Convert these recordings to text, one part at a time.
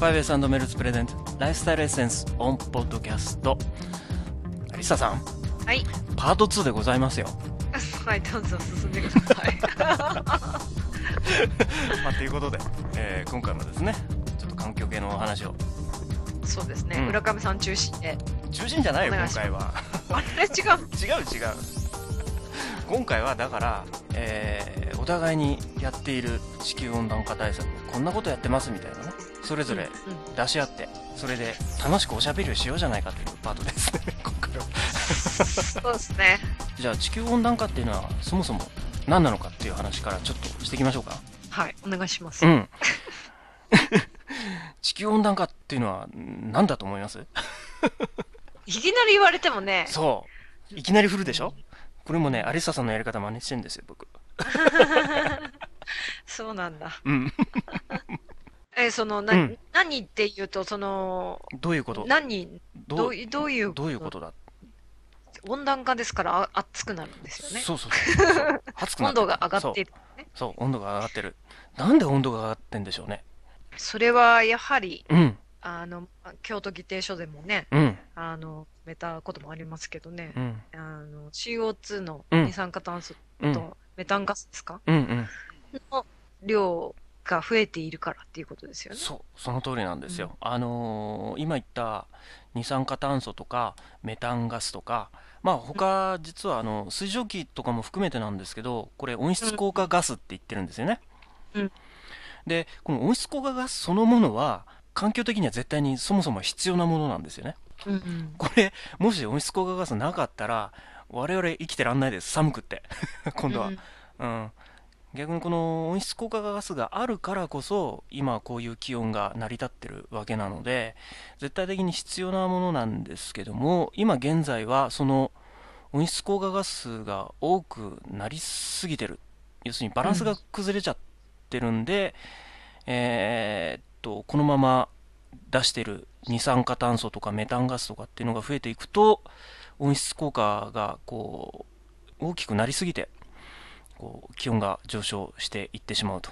Five Elements present Lifestyle Essence on Podcast アリサさん。はい。パート2でございますよ。はい、どうぞ進んでください。まあということで、えー今回もですねちょっと環境系のお話を。そうですね、うん。村上さん中心で。中心じゃないよ今回は。あれ？違う。違う違う。今回はだから、えーお互いにやっている地球温暖化対策こんなことやってますみたいなねそれぞれうん出し合ってそれで楽しくおしゃべりをしようじゃないかというパートです。ね 今回は。そうですね。じゃあ地球温暖化っていうのはそもそも何なのかっていう話からちょっとしていきましょうか。はい、お願いします。うん。地球温暖化っていうのは何だと思います？いきなり言われてもね、そう。いきなり振るでしょ？これもねアリサさんのやり方真似してるんですよ僕。そうなんだ。うんえ、その、な、うん。何って言うと、その、どういうこと？何、どうどういどうどういうことだ？温暖化ですからあ熱くなるんですよね。そうそうそう。そう。温度が上がっている、ね。そう。そう温度が上がってる。なんで温度が上がってんでしょうね？それはやはり、うん。あの、京都議定書でもね、うん。あの、めたこともありますけどね、うん。あの、CO2 のうん。二酸化炭素うん。とメタンガスですか、うんうん。の量が増えているからっていうことですよね。そうその通りなんですよ、あのー今言った二酸化炭素とかメタンガスとかまあ他実はあの水蒸気とかも含めてなんですけどこれ温室効果ガスって言ってるんですよね、うん。でこの温室効果ガスそのものは環境的には絶対にそもそも必要なものなんですよね。うんうん。これもし温室効果ガスなかったら我々生きてらんないです。寒くって。今度は、うん。うん、逆にこの温室効果ガスがあるからこそ今こういう気温が成り立ってるわけなので絶対的に必要なものなんですけども今現在はその温室効果ガスが多くなりすぎてる。要するにバランスが崩れちゃってるんで、えっとこのまま出してる二酸化炭素とかメタンガスとかっていうのが増えていくと温室効果がこう大きくなりすぎてこう気温が上昇していってしまうと。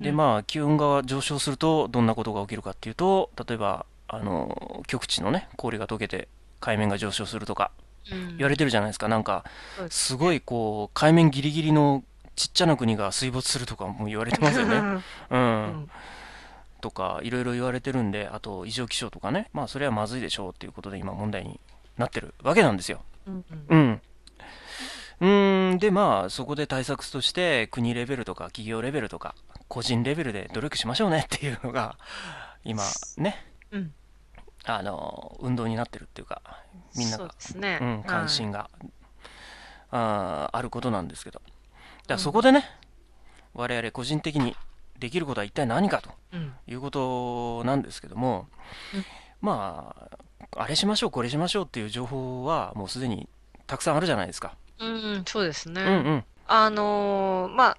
でうん。まあ気温が上昇するとどんなことが起きるかっていうと例えばあの極地のね氷が溶けて海面が上昇するとかうん。言われてるじゃないですか。なんかすすごいこう海面ギリギリのちっちゃな国が水没するとかも言われてますよね。う うん。ん。とかいろいろ言われてるんであと異常気象とかね。まあそれはまずいでしょうっていうことで今問題になってるわけなんですよ。うんうん。うーん、でまあそこで対策として国レベルとか企業レベルとか個人レベルで努力しましょうねっていうのが 今ねうんあの運動になってるっていうかみんながですね。うん、関心が。が、あーあることなんですけどだそこでね、我々個人的にできることは一体何かとうんいうことなんですけども、うんまああれしましょうこれしましょうっていう情報はもうすでにたくさんあるじゃないですか。うん、そうですね。うんうんあのーまあ、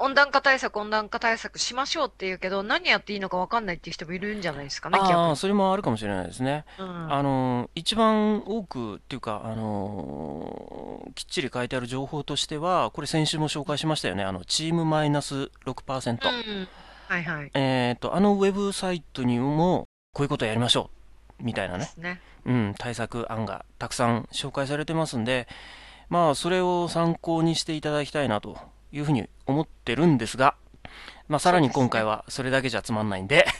温暖化対策、温暖化対策しましょうって言うけど、何やっていいのか分かんないっていう人もいるんじゃないですかね、逆ああに。それもあるかもしれないですね。うんあの一番多くっていうか、あのきっちり書いてある情報としてはこれ先週も紹介しましたよねあのチームマイナス6%、うんはいはい。えっとあのウェブサイトにもこういうことやりましょうみたいなねですね。うん、対策案がたくさん紹介されてますんで、まあ、それを参考にしていただきたいなというふうに思ってるんですが、まあ、さらに今回はそれだけじゃつまんないんで、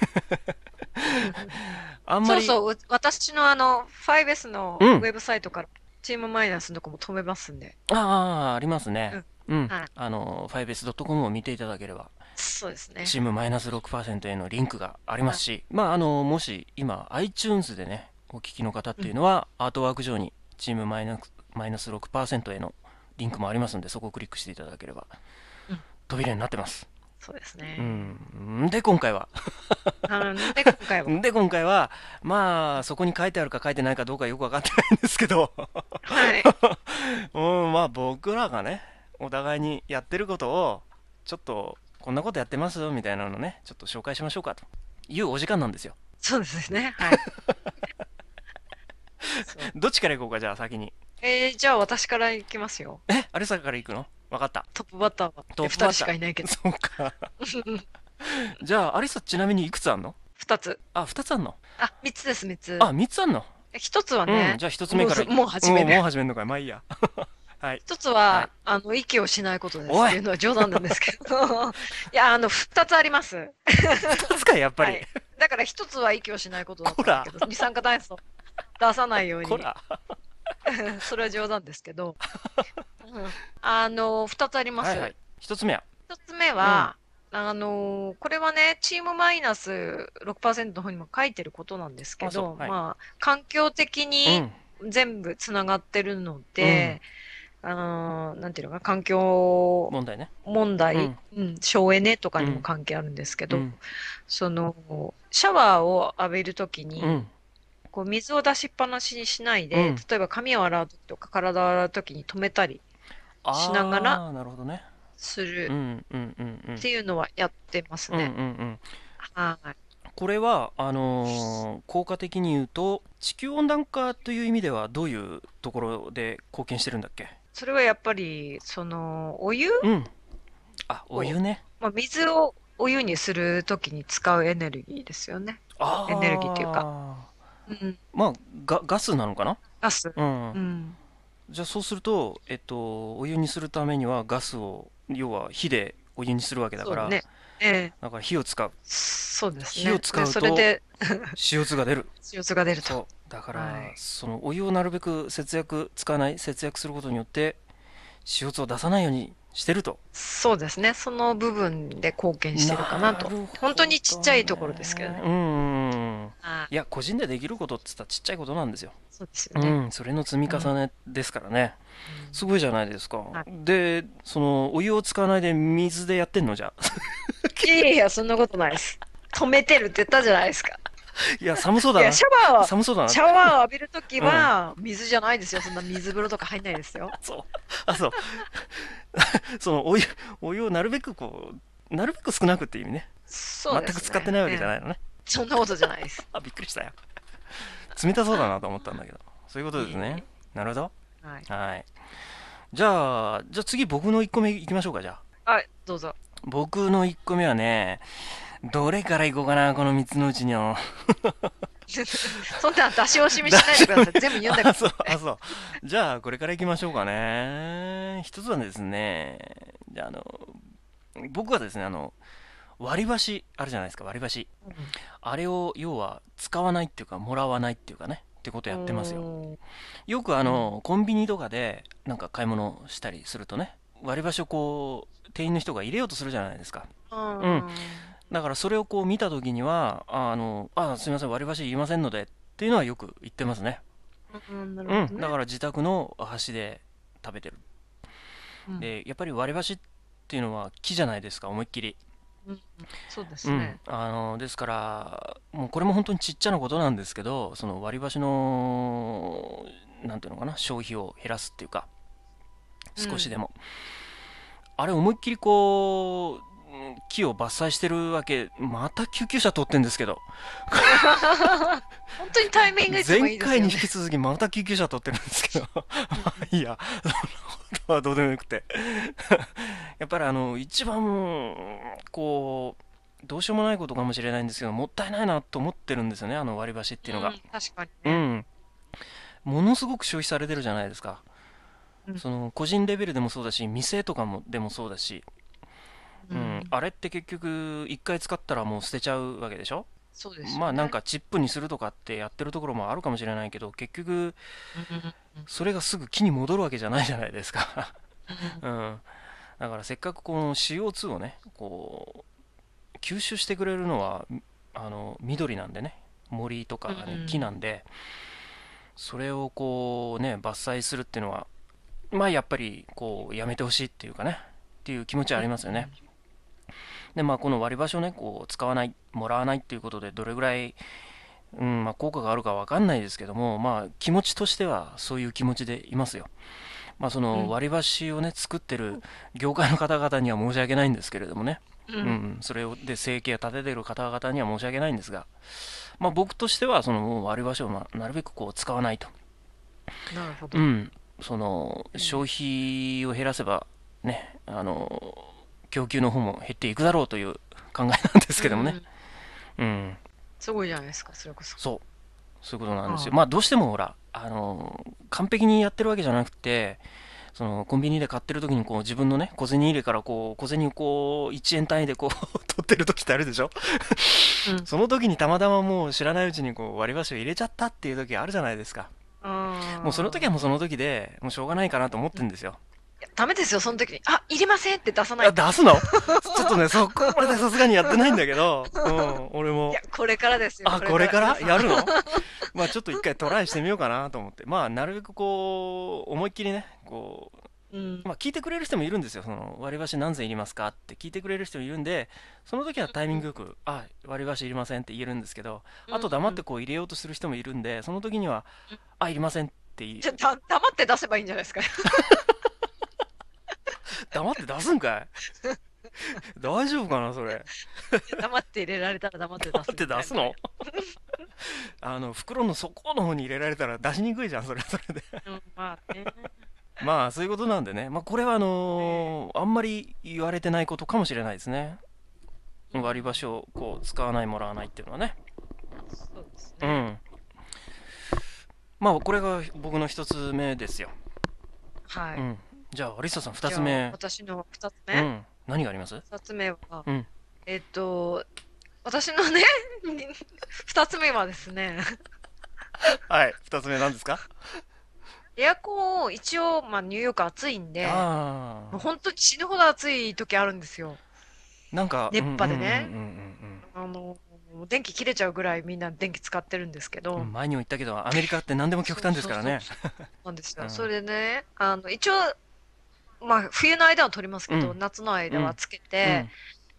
あんまり、そうそう、う私のあの、5S のウうん。ェブサイトから、チームマイナスのとこも止めますんで。ああ、ありますね。うん、はい。あの、5s.com を見ていただければ、そうですね。チームマイナス6%へのリンクがありますし、まあ、あの、もし今、iTunes でね、お聞きの方っていうのは、アートワーク上にチームマイナスマイナス6%へのリンクもありますんで、そこをクリックしていただければうん、飛びれになってます。そうですうね。ん。で、今回は、で、今回は？で、今回は、まあ、そこに書いてあるか書いてないかどうかよくわかってないんですけど、はい。うん、まあ、僕らがね、お互いにやってることを、ちょっと、こんなことやってますよみたいなのね、ちょっと紹介しましょうかというお時間なんですよ。そうですね。はい。どっちから行こうか、じゃあ先に。えー、じゃあ私からいきますよ。え、あれさから行くの？わかった。トップバッターは。トップバッター2人しかいないけど。そうか。じゃあ、アリサちなみにいくつあんの？2二つ。あ、2つあんの？あ、三つです、三つ。あ、3つあんの？一つはうねん、、じゃあ1つ目から。もうもう始めるもう始めるのかい。まあいいや。はい。一つは、はいあの、息をしないことです。っていうのは冗談なんですけど。いや、あの、二つあります。2つかい、やっぱり。はいだから一つは息をしないことだったんだけど、二酸化炭素出さないようにこ。ら。それは冗談ですけど。うんあの、二つあります。はいはい。1つ目は？一つ目は、あの、これはね、チームマイナス6%の方にも書いてることなんですけど、はいまあ、環境的うにん。全部つながってるので、あの、なんていうのかな、環境問題ね。問題、うんうん、省エネとかにも関係あるんですけど、うん。その、シャワーを浴びるときに、うん。こう水を出しっぱなしにしないで、うん。例えば髪を洗うときとか体を洗うときに止めたりしながらなるほどね。うする。んうんうんうん。っていうのはやってますうんうんね。うん。はい。これはあのー効果的に言うと地球温暖化という意味ではどういうところで貢献してるんだっけ？それはやっぱり、その、お湯、うん。あお湯。ね。まあ、水をお湯にするときに使うエネルギーですよね。あエネルギーっていうかうん。まあガガスなのかな？ガス。うん、うん。じゃあそうするとえっとお湯にするためにはガスを要は火でお湯にするわけだからそうね。ええだから火を使うそうですね。火を使うとでそれで CO2 が出る CO2 が出ると。そうだから、はいそのお湯をなるべく節約使わない節約することによって CO2 を出さないようにしてると。そうですね。その部分で貢献してるかなと。るほどね。本当にちっちゃいところですけどね。うんい。いや個人でできることって言ったらちっちゃいことなんですよ、そうですよね。うんそれの積み重ねですからね、うん。すごいじゃないですか、はい。でそのお湯を使わないで水でやってんのじゃ。いやいや、そんなことないです。止めてるって言ったじゃないですか。いや寒そうだなシャワーを、寒そうだなシャワーを浴びるときは、水じゃないですよ。そんな水風呂とか入んないですよ。そうあそう そのお湯お湯をなるべくこうなるべく少なくっていう意味ねそうですね。全く使ってないわけじゃい。ないのね、そんなことじゃないです。あびっくりしたよ冷たそうだなと思ったんだけどそういうことですねなるほどはい。はいじゃあじゃあ次僕の1個目いきましょうかじゃあはい、どうぞ。僕の1個目はねどれからいこうかなこの3つのうちにのそんな出し惜しみしないでください。全部読んでく あださい。そうあそう。じゃあこれからいきましょうかね。一つはですねじゃああの僕はですねあの割り箸あるじゃないですか割り箸。あれを要は使わないっていうかもらわないっていうかねってことやってますよ。よ。よくあのコンビニとかでなんか買い物したりするとね割り箸をこう店員の人が入れようとするじゃないですか。うん。うんだからそれをこう見た時にはあのあすみません割り箸いりませんのでっていうのはよく言ってますね。うん、なるうんほどね。だから自宅の箸で食べてる。うん。でやっぱり割り箸っていうのは木じゃないですか思いっきり。そうですうん。ね。あのですからもうこれも本当にちっちゃなことなんですけどその割り箸のなんていうのかな消費を減らすっていうか少しでも、あれ思いっきりこううん木を伐採してるわけまた救急車通ってんですけど。本当にタイミングいつもい前いですよね。回に引き続きまた救急車通ってるんですけど。まあいいや。そんなことはどうでもよくて。やっぱりあの一番こうどうしようもないことかもしれないんですけどもったいないなと思ってるんですよねあの割り箸っていうのが。ん確かにね。うん、ものすごく消費されてるじゃないですか、うん。その個人レベルでもそうだし店とかもでもそうだし、ううん。ん。あれって結局1回使ったらもう捨てちゃうわけでしょ？そうですよね。まあなんかチップにするとかってやってるところもあるかもしれないけど結局うん、それがすぐ木に戻るわけじゃないじゃないですか、うんうん、だからせっかくこの CO2 をねこう吸収してくれるのはあの緑なんでね。森とか、ねうん木なんで。それをこうね伐採するっていうのはまあやっぱりこうやめてほしいっていうかね。っていう気持ちはありますよね、でまあこの割り箸をねこう使わないもらわないっていうことでどれぐらい、うんまあ、効果があるかわかんないですけどもまあ気持ちとしてはそういう気持ちでいますよ。まあそのうん。割り箸をね作ってる業界の方々には申し訳ないんですけれどもね、ううんん、それをで生計を立ててる方々には申し訳ないんですが、まあ、僕としてはその割り箸をまあなるべくこう使わないと、なるほど。う。ん、そのうん消費を減らせばねあの供給の方も減っていくだろうという考えなんですけどもね、うんすごいじゃないですか、それこそ。そう。そういうことなんですよ。ああまあ、どうしてもほら、あの、完璧にやってるわけじゃなくて、その、コンビニで買ってる時にこう、自分のね、小銭入れからこう、小銭をこう、1円単位でこう、取ってる時ってあるでしょ？うん。その時にたまたまもう知らないうちにこう、割り箸を入れちゃったっていう時あるじゃないですか。あもうその時はもうその時で、もうしょうがないかなと思ってるんですよ。いやダメですよ、その時に。あ、いりませんって出さない。出すの？ちょっとね、そこまでさすがにやってないんだけど、うん、俺もいや、。これからですよ。あ、これからやるの？まあちょっと一回トライしてみようかなと思って。まあなるべくこう、思いっきりね、こう、うん。まあ聞いてくれる人もいるんですよ。その、割り箸何膳いりますかって聞いてくれる人もいるんで、その時はタイミングよく、あ、割り箸いりませんって言えるんですけど、あと黙ってこう入れようとする人もいるんで、その時には、あ、いりませんって言いじゃ、だ、黙って出せばいいんじゃないですか。黙って出すんかい？大丈夫かな、それ？黙って入れられたら黙って出す。黙って出すの？あの、袋の底の方に入れられたら出しにくいじゃん、それはそれで。うん、まあね。まあ、そういうことなんでね。まあ、これはあのーあんまり言われてないことかもしれないですね。割り箸をこう使わないもらわないっていうのはね。そうですね。うん。まあ、これが僕の一つ目ですよ。はい。うん。じゃあ、アリッサさん二じゃあつ目。私の二つ目。うん。何があります？二つ目は、うんえっと、私のね、二つ目はですね、はい。二つ目何ですか？エアコンを一応、まあ、ニューヨーク暑いんで、も。う本当に死ぬほど暑い時あるんですよ。なんか、熱波でねうんうんあの、電気切れちゃうぐらいみんな電気使ってるんですけど、うんうんうん。前にも言ったけど、アメリカって何でも極端ですからね。なんですよ。うんそれでね、あの、一応、まあ、冬の間は取りますけど、うん夏の間はつけて、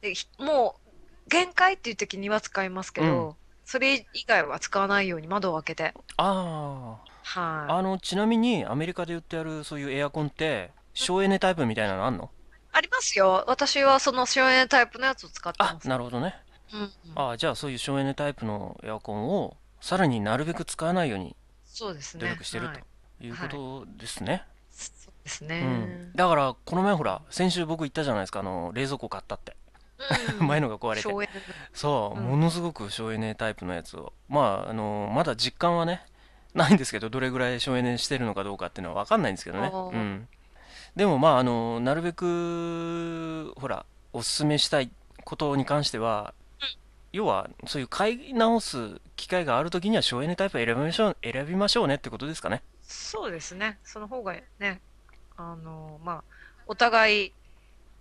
でひもう、限界っていう時には使いますけど、うんそれ以外は使わないように窓を開けて。ああ。はい。あの、ちなみにアメリカで売ってあるそういうエアコンって、省エネタイプみたいなのあんの？ありますよ。私はその省エネタイプのやつを使ってあま、す。なるほどね。うんうんああ、じゃあそういう省エネタイプのエアコンを、さらになるべく使わないようにそうですね。努力してるはいということですね。そうですうね。ん。だから、この前ほら、先週僕言ったじゃないですか、あの、冷蔵庫買ったって。うん 前のが壊れて。省エネそう、うんものすごく省エネタイプのやつを。まあ、あの、まだ実感はね、ないんですけど、どれぐらい省エネしてるのかどうかっていうのは分かんないんですけどね。うん。でもまあ、あの、なるべく、ほら、おすすめしたいことに関しては、要は、そういう買い直す機会があるときには省エネタイプを選びましょう、選びましょうねってことですかね。そうですね。その方がね、あの、まあ、お互い、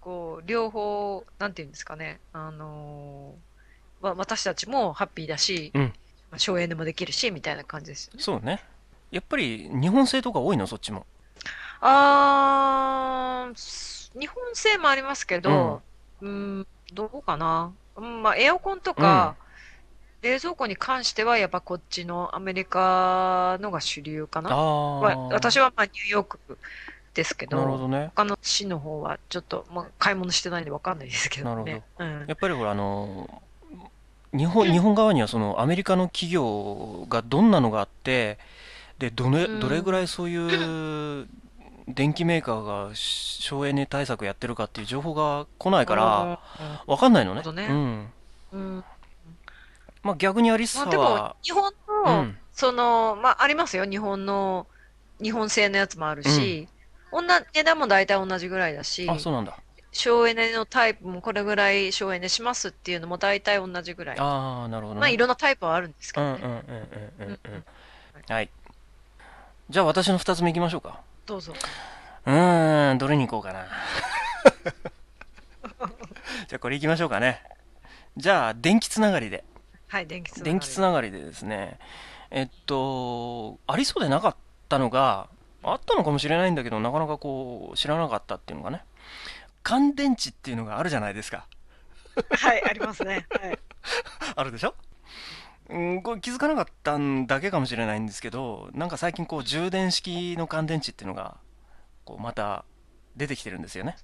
こう、両方、なんていうんですかね、あの、わ私たちもハッピーだし、うんまあ省エネもできるし、みたいな感じですよね。そうね。やっぱり、日本製とか多いの、そっちも。あー、す日本製もありますけど、うん、どうかな。うん、まあ、エアコンとか、冷蔵庫に関しては、やっぱこっちのアメリカのが主流かな。あまああ。私はまあニューヨークですけど、なるほどね。他の市の方はちょっと、まあ、買い物してないんでわかんないですけどね。うんやっぱりほら、あの、日本、日本側にはそのアメリカの企業がどんなのがあって、で、どれ、うんどれぐらいそういう電機メーカーが省エネ対策やってるかっていう情報が来ないから、わかんないのね。なるほどねうん。うん、うんまあ逆にアリッサまあでもは、、日本うの、ん。その、まあありますよ。日本の、日本製のやつもあるし、同じ値段も大体同じぐらいだし、あ、そうなんだ。省エネのタイプもこれぐらい省エネしますっていうのも大体同じぐらい。ああ、なるほどね。まあいろんなタイプはあるんですけどね。うんうんうんうんうんうん。はい。じゃあ私の二つ目いきましょうか。どうぞ。うーん、どれに行こうかな。じゃあこれ行きましょうかね。じゃあ、電気つながりで。はい、電気つながり電気つながりでですね。えっと、ありそうでなかったのが、あったのかもしれないんだけど、なかなかこう、知らなかったっていうのがね。乾電池っていうのがあるじゃないですか。はい、ありますね。はい。あるでしょ？うん、これ気づかなかったんだけかもしれないんですけど、なんか最近こう充電式の乾電池っていうのが、こうまた出てきてるんですよね。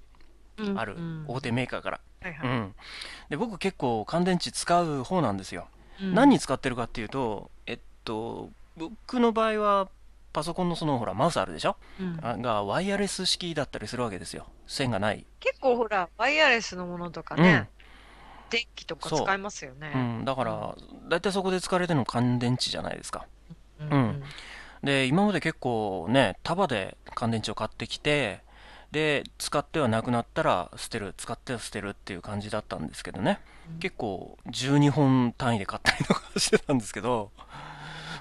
うんあるうん大手メーカーから。はいはい。うん。で、僕結構乾電池使う方なんですよ。うん何に使ってるかっていうと、えっと、僕の場合はパソコンのそのほらマウスあるでしょ？うんあがワイヤレス式だったりするわけですよ。線がない。結構ほら、ワイヤレスのものとかうんね、電気とか使いますよね。うん、だから、大体そこで使われてるの乾電池じゃないですか。うんうんで、今まで結構ね、束で乾電池を買ってきて、で、使ってはなくなったら捨てる、使っては捨てるっていう感じだったんですけどね。うん結構12本単位で買ったりとかしてたんですけど、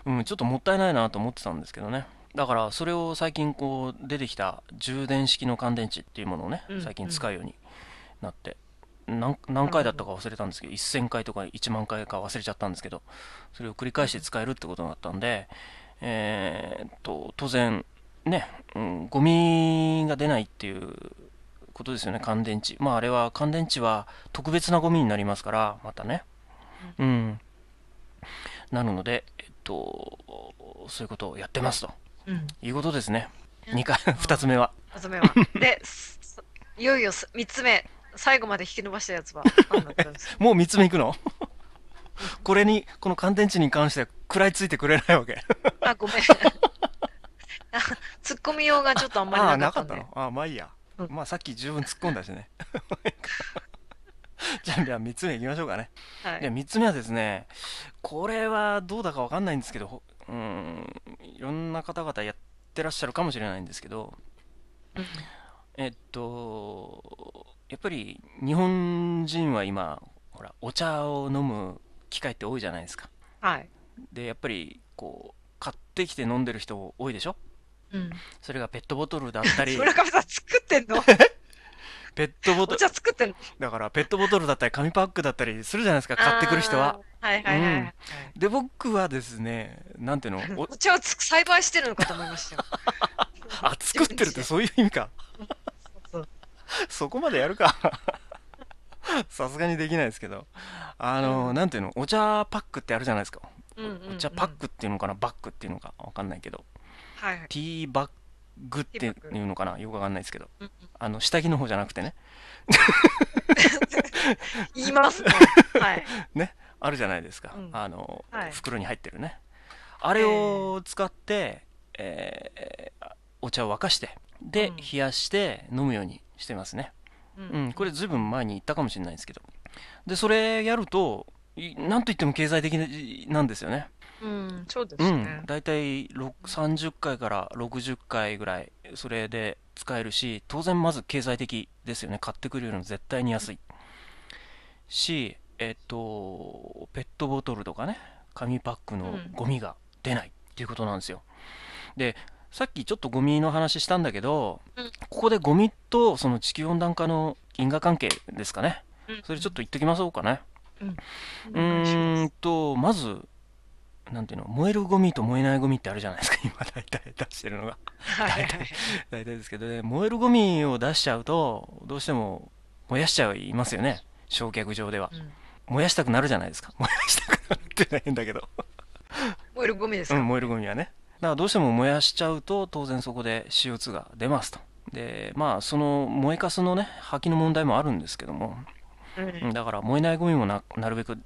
うん、ちょっともったいないなと思ってたんですけどね。だからそれを最近こう出てきた充電式の乾電池っていうものをねうん、最近使うようになって、何何回だったか忘れたんですけど、1000回とか1万回か忘れちゃったんですけど、それを繰り返して使えるってことになったんで、えーっと、当然、ね、うん、ゴミが出ないっていうことですよね、乾電池。まああれは、乾電池は特別なゴミになりますから、またね。うん。なるので、と、そういうことをやってますとうん。いうことですね。2回、2つ目は。二つ目は。で、すいよいよす三つ目、最後まで引き伸ばしたやつは何だったんですか？もう3つ目いくの？これに、この乾電池に関しては食らいついてくれないわけ。あ、ごめん。あ 突っ込みようがちょっとあんまりああ、なかったんで。なかったの？ああ、まあいいや。うんまあさっき十分突っ込んだしね。じゃあ、じゃあ3つ目いきましょうかね。はい。で3つ目はですね、これはどうだかわかんないんですけど、ほうん、いろんな方々やってらっしゃるかもしれないんですけど、うんえっと、やっぱり日本人は今、ほら、お茶を飲む機会って多いじゃないですか。はい。で、やっぱり、こう、買ってきて飲んでる人多いでしょ？うん。それがペットボトルだったり、村上さん作ってんの？ペットボおトル、茶作ってだからペットボトルだったり紙パックだったりするじゃないですか、買ってくる人は。。はいはいはいはい。で、僕はですね、なんていうの、おお茶をつ栽培してるのかと思いましたよ。あ、作ってるってそういう意味か。そこまでやるか。さすがにできないですけど。あの、うんなんていうの、お茶パックってあるじゃないですか。うんうんうんお茶パックっていうのかな、バッグっていうのか？わかんないけど。はいはい。ティーバッグっていうのかな、よくわかんないですけど。うんうんあの、下着の方じゃなくてね。言いますね。はい。ね、あるじゃないですか。うんあの、はい袋に入ってるね。あれを使って、えーお茶を沸かして、で、うん冷やして飲むようにしてますね。ううん、これずいぶん前に言ったかもしれないですけど。で、それやると、いなんといっても経済的なんですよね。うん、そうですねうん。。だいたいろ30回から60回ぐらい、それで使えるし、当然まず経済的ですよね。買ってくるよりも絶対に安い。し、えっと、ペットボトルとかね、紙パックのうんゴミが出ないっていうことなんですよ。で、さっきちょっとゴミの話したんだけど、うんここでゴミとその地球温暖化の因果関係ですかね。うんそれちょっと言っときましょうかね。うんうんと、まず、なんていうの、燃えるゴミと燃えないゴミってあるじゃないですか、今大体出してるのが。はいはいはい。大体ですけどね、燃えるゴミを出しちゃうと、どうしても燃やしちゃいますよね、焼却場では。うん燃やしたくなるじゃないですか。燃やしたくなるっていうのは変だけど。燃えるゴミですか？うん、燃えるゴミはね。だからどうしても燃やしちゃうと、当然そこで CO2 が出ますと。で、まあ、その燃えかすのね、吐きの問題もあるんですけども、うんうんだから燃えないゴミもななるべく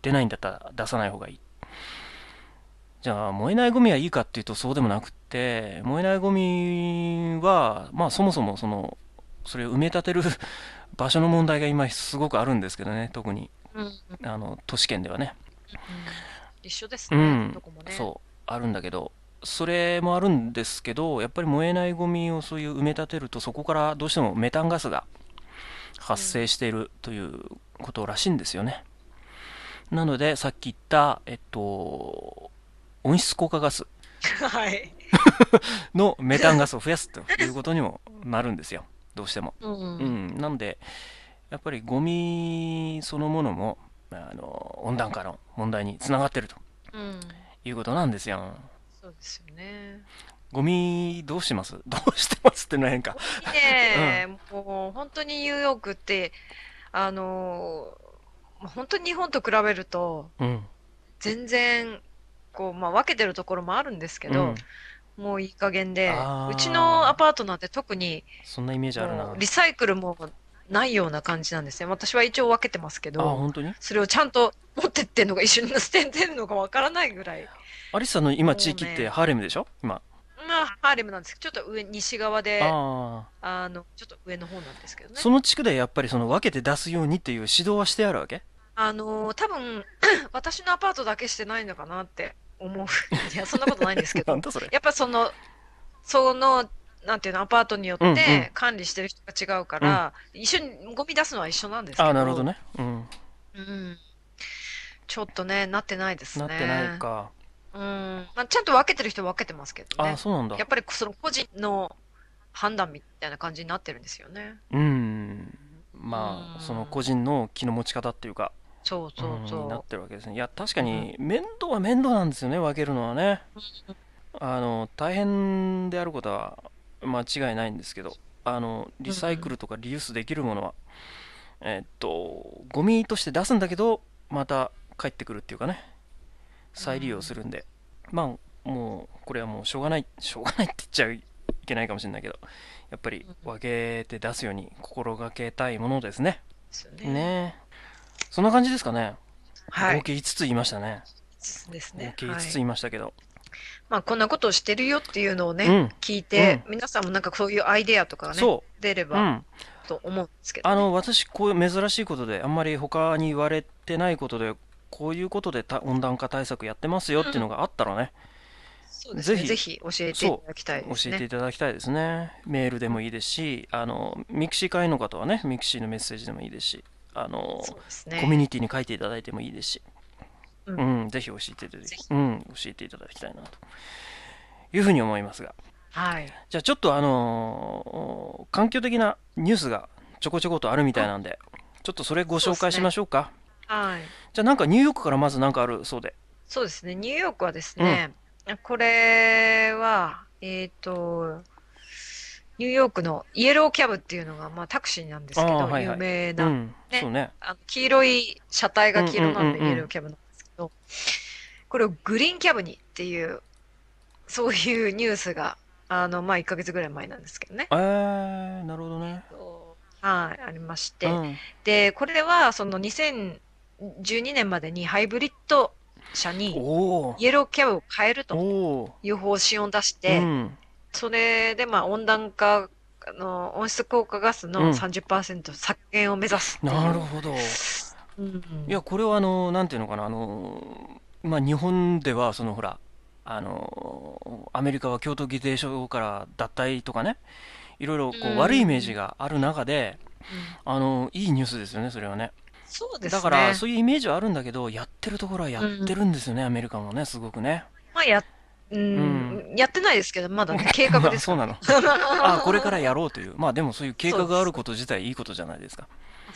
出ないんだったら出さない方がいい。じゃあ燃えないゴミはいいかっていうとそうでもなくって燃えないゴミはまあそもそもそのそれを埋め立てる 場所の問題が今すごくあるんですけどね特に。うん。うんあの都市圏ではね。一緒ですうね、ん。どこもね。そうあるんだけど。それもあるんですけどやっぱり燃えないゴミをそういう埋め立てるとそこからどうしてもメタンガスが発生しているということらしいんですよね。なのでさっき言ったえっと温室効果ガスはい。のメタンガスを増やすということにもなるんですよどうしてもうんううんん、なので、やっぱりゴミそのものもあの温暖化の問題につながっているとうん。いうことなんですよ。そうですよね。ゴミどうします？どうしてますってのは変か。ねえ、もう本当にニューヨークって、あの、本当に日本と比べると、うん。全然、こう、まあ分けてるところもあるんですけどうん、もういい加減でうちのアパートなんて特に、そんなイメージあるな。リサイクルもないような感じなんですね。私は一応分けてますけあ、ど、本当に？それをちゃんと持ってってんのか一緒に捨ててんのかわからないぐらい。アリスさんの今地域ってハーレムでしょ？今。まあ、ハーレムなんですけど、ちょっと上、西側で、ああの、ちょっと上の方なんですけどあ、ね。その地区でやっぱりその分けて出すようにっていう指導はしてあるわけ？あのー多分、私のアパートだけしてないのかなって思う。いや、そんなことないんですけど。やっぱその、その、なんていうの、アパートによっうんうんて管理してる人が違うから、一緒にゴミ出すのは一緒なんですけど。ああ、なるほどね。うん。うん。ちょっとね、なってないですね。なってないか。うん。まあ、ちゃんと分けてる人は分けてますけどねああ、。そうなんだやっ。ぱりその個人の判断みたいな感じになってるんですよね。うん。まあ、うんその個人の気の持ち方っていうか、そうそううんそう。になってるわけですね。いや、確かに面倒は面倒なんですよね、分けるのはね。あの、大変であることは間違いないんですけど、あの、リサイクルとかリユースできるものは、えっと、ゴミとして出すんだけど、また帰ってくるっていうかね、再利用するんで、まあ、もう、これはもうしょうがない、しょうがないって言っちゃいけないかもしれないけど、やっぱり分けて出すように心がけたいものですね。ね。ねそんな感じですかね。はい合。計5つ言いましたね。合ですね。計5はいつ言いましたけど。まあ、こんなことをしてるよっていうのをね、うん聞いて、皆さんもなんかそういうアイデアとかがね、そ出ればうん。と思うんですけど、ねあの、私、こういう珍しいことで、あんまり他に言われてないことで、こういうことでた温暖化対策やってますよっていうのがあったらね、ね。ぜひぜひ教えていただきたい教ですえていね。ただきたいですね。メールでもいいですし、あの、ミクシー会員の方はね、ミクシーのメッセージでもいいですし、あの、ね。コミュニティに書いていただいてもいいですし、ううんん、ぜひ教えていただきうん、教えていただきたいなというふうに思いますが。はい。じゃあちょっとあのー環境的なニュースがちょこちょことあるみたいなんで、ちょっとそれご紹介しましょうか。はい。じゃあなんかニューヨークからまずなんかあるそうで。そうですね。ニューヨークはですね、これは、えっと、ニューヨークのイエローキャブっていうのが、まあタクシーなんですけど、はいはい有名な、うん、ねね。あの黄色い車体が黄色なんで、イエローキャブなんですけど、これをグリーンキャブにっていう、そういうニュースが、あの、まあ1ヶ月ぐらい前なんですけどね。えー、なるほどね。はい、ありまして。うん、で、これは、その2012年までにハイブリッド車におイエローキャブを変えるおとおいう方針を出しーて、うん、それでまあ温暖化あの温室効果ガスうんの30%削減を目指すう。なるほど。うんいや、これはあの、なんていうのかな、あの、まあ日本ではそのほら、あの、アメリカは京都議定書から脱退とかね、いろいろこううん悪いイメージがある中で、うんあの、いいニュースですよね、それはね。そうですね。だから、そういうイメージはあるんだけど、やってるところはやってるんですよね、アメリカもね、すごくね。まあや、うん、やってないですけど、まだね、計画で あすそうなの。あ、これからやろうという。まあでもそういう計画があること自体いいことじゃないですか。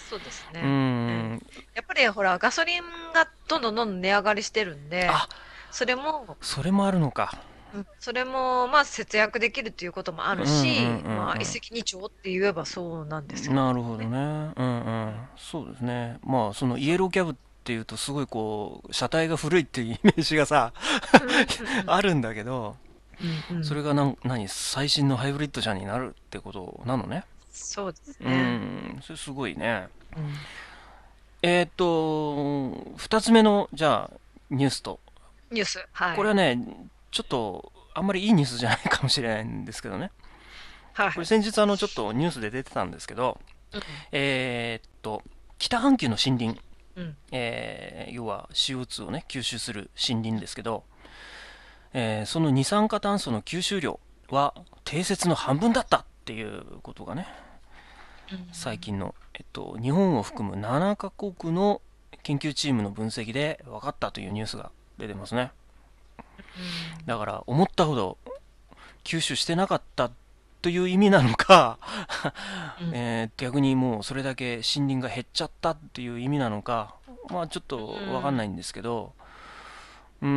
そうですうね。ん。やっぱりほら、ガソリンがどんどんどんどん値上がりしてるんで、あ、それも、それもあるのか。うんそれも、まあ、節約できるっていうこともあるし、まあ、一石二鳥って言えばそうなんですよ。なるほどね。うんうん。そうですね。まあ、そのイエローキャブっていうと、すごいこう、車体が古いっていうイメージがさ、あるんだけど、うんうんそれがなん何最新のハイブリッド車になるってことなのね？そうですうね。ん。それすごいね。うんえーっと、二つ目の、じゃあ、ニュースと。ニュース。はい。これはね、ちょっと、あんまりいいニュースじゃないかもしれないんですけどね。はいこれ先日、あの、ちょっとニュースで出てたんですけど、うんえーっと、北半球の森林、うん。えー要は CO2 をね、吸収する森林ですけど、えーその二酸化炭素の吸収量は定説の半分だったっていうことがね、うん。最近の、えっと、日本を含む7カ国の研究チームの分析で分かったというニュースが出てますね。だから思ったほど吸収してなかったという意味なのか、うん えー逆にもうそれだけ森林が減っちゃったっていう意味なのか、まあちょっとわかんないんですけど、うー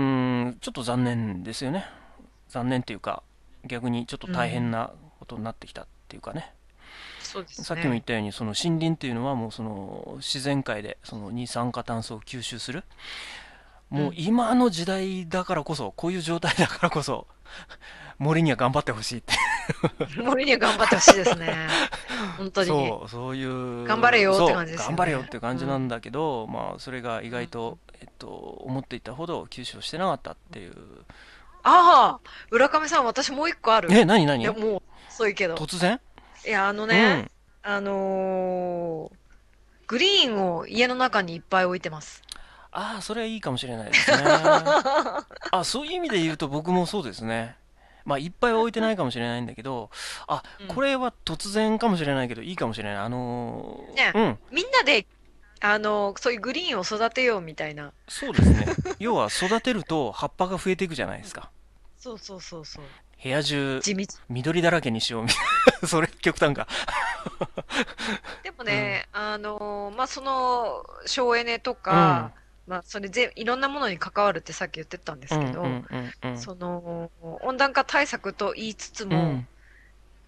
ん、ちょっと残念ですよね。残念っていうか、逆にちょっと大変なことになってきたっていうかね。ね。さっきも言ったように、その森林っていうのはもうその自然界でその二酸化炭素を吸収する。もう今の時代だからこそ、こういう状態だからこそ、森には頑張ってほしいって。森には頑張ってほしいですね。本当に。そう、そういう。頑張れよってそう感じですよね頑張れよって感じなんだけど、まあ、それが意外と、えっと、思っていたほど吸収をしてなかったっていうああ、浦上さん、私もう一個ある。え、なにないにや、もう、遅いけど。突然？いや、あのうねん、。あのーグリーンを家の中にいっぱい置いてます。ああ、それはいいかもしれないですね。あ、そういう意味で言うと僕もそうですね。まあ、いっぱいは置いてないかもしれないんだけど、あ、うんこれは突然かもしれないけど、いいかもしれない。あのーねうん、みんなで、あのーそういうグリーンを育てようみたいな。そうですね。要は育てると葉っぱが増えていくじゃないですか。そうそうそうそう。部屋中。緑だらけにしようみたいな。それ極端か。でもね、あのーまあ、その、省エネとか、まあ、それぜ、いろんなものに関わるってさっき言ってたんですけど、うんうん。その、温暖化対策と言いつつも、うん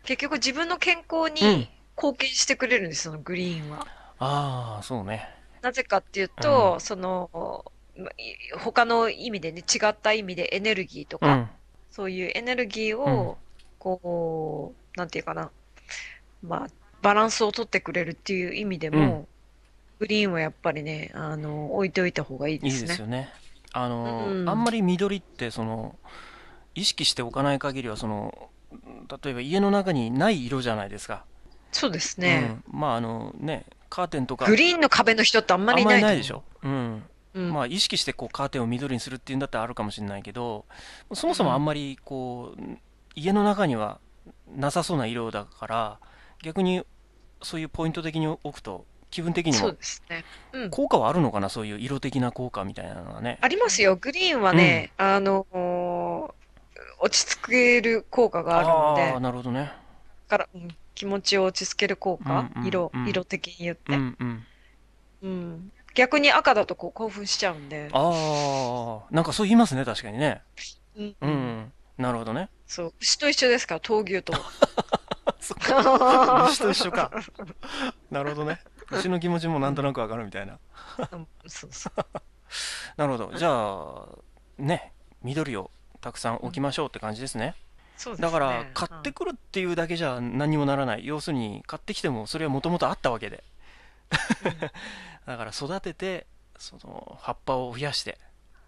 結局自分の健康うんに貢献してくれるんです、そのグリーンは。ああ、そうね。なぜかっていうと、うんその、他の意味でね、違った意味でエネルギーとか、うん。そういうエネルギーを、こう、なんていうかな、まあ、バランスを取ってくれるっていう意味でも、うんグリーンはやっぱりね、あの、置いておいた方がいいいいですね。ですよね。あのーうんあんまり緑って、その、意識しておかない限りは、その、例えば家の中にない色じゃないですか。そうですね。うん。まあ、あのね、カーテンとか、グリーンの壁の人ってあんまりいないないでしょ。うん。うん。まあ、意識してこうカーテンを緑にするっていうんだったらあるかもしれないけど、そもそもあんまりこう、家の中にはなさそうな色だから、逆にそういうポイント的に置くと、気分的にそうもですね。うん。効果はあるのかな、そういう色的な効果みたいなのはね。ありますよ。グリーンはね、あの、落ち着ける効果があるのでああ、、なるほどね。から、うん気持ちを落ち着ける効果、うんうん色、うん色的に言って、うんうん。うん逆に赤だとこう興奮しちゃうんで、ああ、なんかそう言いますね、確かにね。うんうん。なるほどね。そう、牛と一緒ですから、闘牛と。そっか牛と一緒か。なるほどね。牛の気持ちもなんとなくわかるみたいな。うんそうそう。なるほど。じゃあ、ね、緑をたくさん置きましょうって感じですね。そうですね。だから、買ってくるっていうだけじゃ何にもならない。要するに、買ってきてもそれはもともとあったわけで。だから育てて、その葉っぱを増やして。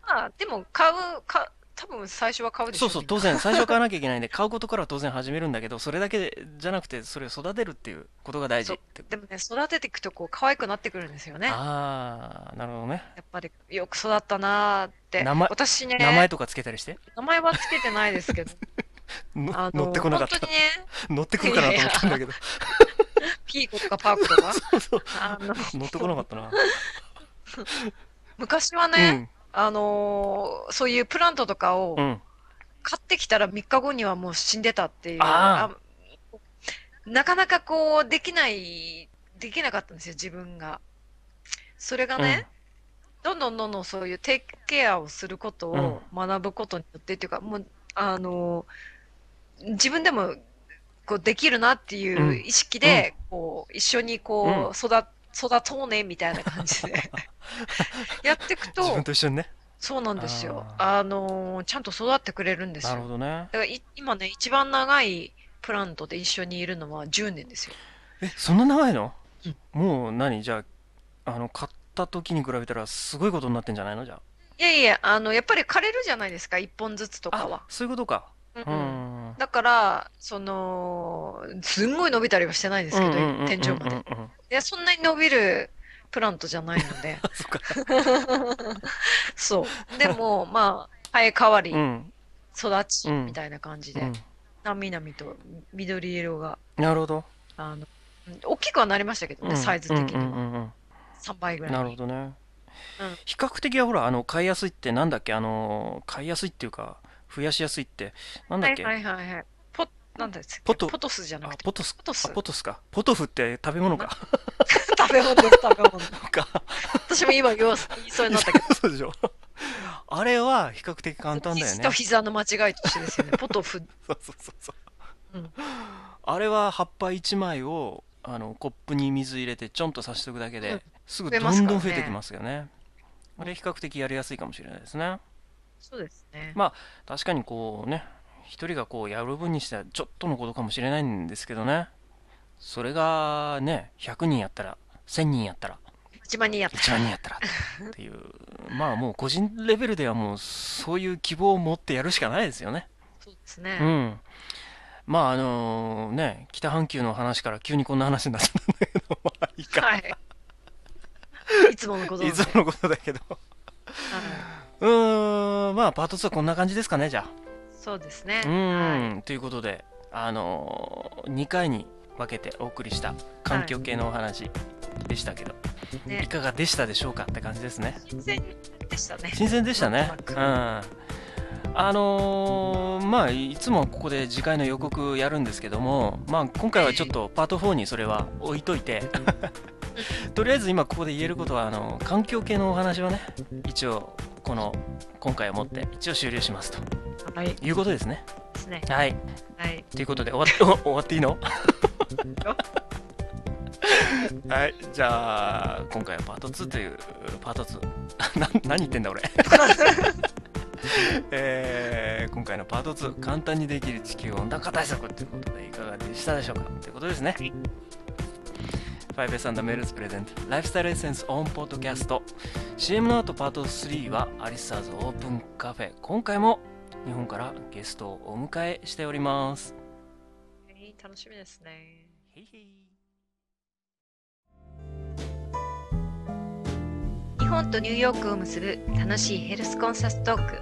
まあ、でも、買う、か、多分最初は買うでしょそうそう、当然、最初買わなきゃいけないんで、買うことからは当然始めるんだけど、それだけじゃなくて、それを育てるっていうことが大事。でもね、育てていくとこう、可愛くなってくるんですよね。やああ、なるほどね。っぱり、よく育ったなーって。名前私ね、名前とかつけたりして？名前はつけてないですけど、のあ乗ってこなかった本当に。ね、乗ってくるかなと思ったんだけど。ピーコとかパークとか、そうそうあの、乗ってこなかったな。昔はね、あのーそういうプラントとかをうん。うん。買ってきたら3日後にはもう死んでたっていう、なかなかこう、できない、できなかったんですよ、自分が。それがね、どんどんどんどんそういうテイクケアをすることを学ぶことによってっていうか、もう、あのー自分でもこうできるなっていう意識で、こう、一緒にこう、育、育とうね、みたいな感じで やっていく自分と、と一緒にね。そうなんですよ。ああのーちゃんと育ってくれるんですなよ。るほどね。だからい今ね、一番長いプラントで一緒にいるのは10年ですよ。え、そんな長いの？うんもう何？じゃあ、あの、買った時に比べたらすごいことになってんじゃないの？じゃいやいや、あの、やっぱり枯れるじゃないですか、一本ずつとあ。かはあ、。そういうことか。うん。だから、その、すんごい伸びたりはしてないですけど、天井まで。いうんうんや、そんなに伸びるプラントじゃないので。そう。でも、まあ、生え変わり、うん。育ち、うんみたいな感じで、うん。なみなみと緑色が、なるほど。あの、うん大きくはなりましたけどね、うんサイズ的には。うんうんうん3倍ぐうんらいに。なるほどね。うん比較的はほら、あの、買いやすいってなんだっけあの、買いやすいっていうか、増やしやすいって、なんだっけ？はいはいはいはい。ポ、なんだっけ？ポトポトスじゃなあく、て、ポトス。ポトスあ、ポトスか。ポトフって食べ物か。食べ物です、食べ物。か。私も今言いそうになったけど。そうでしょ。あれは比較的簡単だよね肘と。膝の間違いとしてですよね。ポトフ。そうそうそうそう。うんあれは葉っぱ1枚をあのコップに水入れてちょんと刺しておくだけで、うんすぐどんどん増えてきますよね。あれ比較的やりやすいかもしれないですね。そうですね。まあ確かにこうね、一人がこうやる分にしてはちょっとのことかもしれないんですけどね。それがね、100人やったら、1000人やったら、1万人やった1万人やったらっていう まあもう個人レベルではもうそういう希望を持ってやるしかないですよねそうですね。うんまああのね北半球の話から急にこんな話になっちゃったんだけどまあいいかはい。いつものことなんで いつものことだけどはうーんまあパート2はこんな感じですかねじゃいそうですね。あうはーんということであの2回に分けてお送りした環境系のお話でしたけど、い。い、ね。かがでしたでしょうかって感じですね新鮮でしたね。新鮮でしたねうんなあのーまあいつもここで次回の予告やるんですけどもまあ今回はちょっとパート4にそれは置いといてとりあえず今ここで言えることはあの環境系のお話はね一応この今回をもって一応終了しますと。はい。でいうことですね。すね。はい。はい。ということで終わっ 終わっていいの？はい。じゃあ今回はパート2というパート2 な何言ってんだ俺。えー今回のパート2簡単にできる地球温暖化対策ということでいかがでしたでしょうか？ということですね 5S& メルズプレゼントライフスタイルエッセンスオンポッドキャスト CM の後パート3はアリスターズオープンカフェ今回も日本からゲストをお迎えしておりますはい楽しみですね。へいへい日本とニューヨークを結ぶ楽しいヘルスコンサストーク。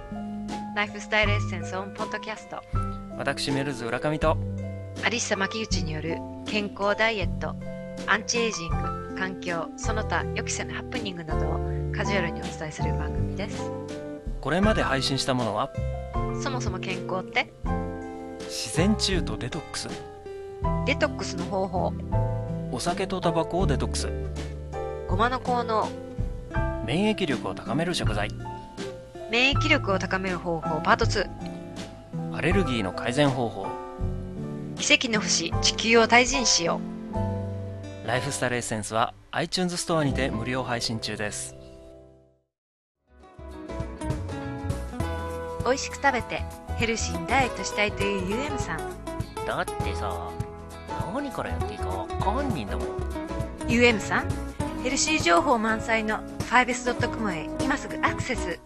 ライフスタイルエッセンスオンポッドキャスト。私メルズ浦上とアリッサ牧内による健康ダイエット、アンチエイジング、環境、その他予期せぬハプニングなどをカジュアルにお伝えする番組です。これまで配信したものは？そもそも健康って？自然中とデトックス。デトックスの方法、お酒とタバコをデトックス。ごまの効能、免疫力を高める食材。免疫力を高める方法パート2、アレルギーの改善方法。奇跡の星、地球を大事にしよ Lifestyle Essence は iTunes ストアにて無料配信中ですう。美味しく食べてヘルシーにダイエットしたいという UM さん。だってさ何からやっていいかわかんねえんだもん UM さん、ヘルシー情報満載の 5s.com へ今すぐアクセス。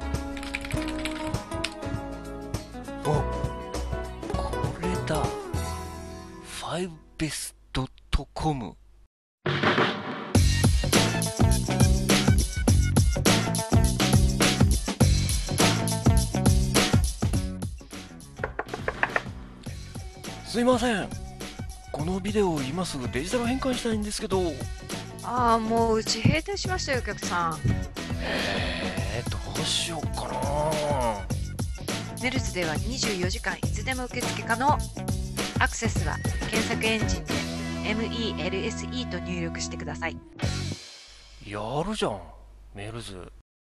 おこれだ 5best.com すいませんこのビデオを今すぐデジタル変換したいんですけどああ、もううち閉店しましたよ、お客さん。えー、どうしようかなメルズでは24時間いつでも受付可能。アクセスは検索エンジンで MELSE と入力してください。やるじゃんメルズ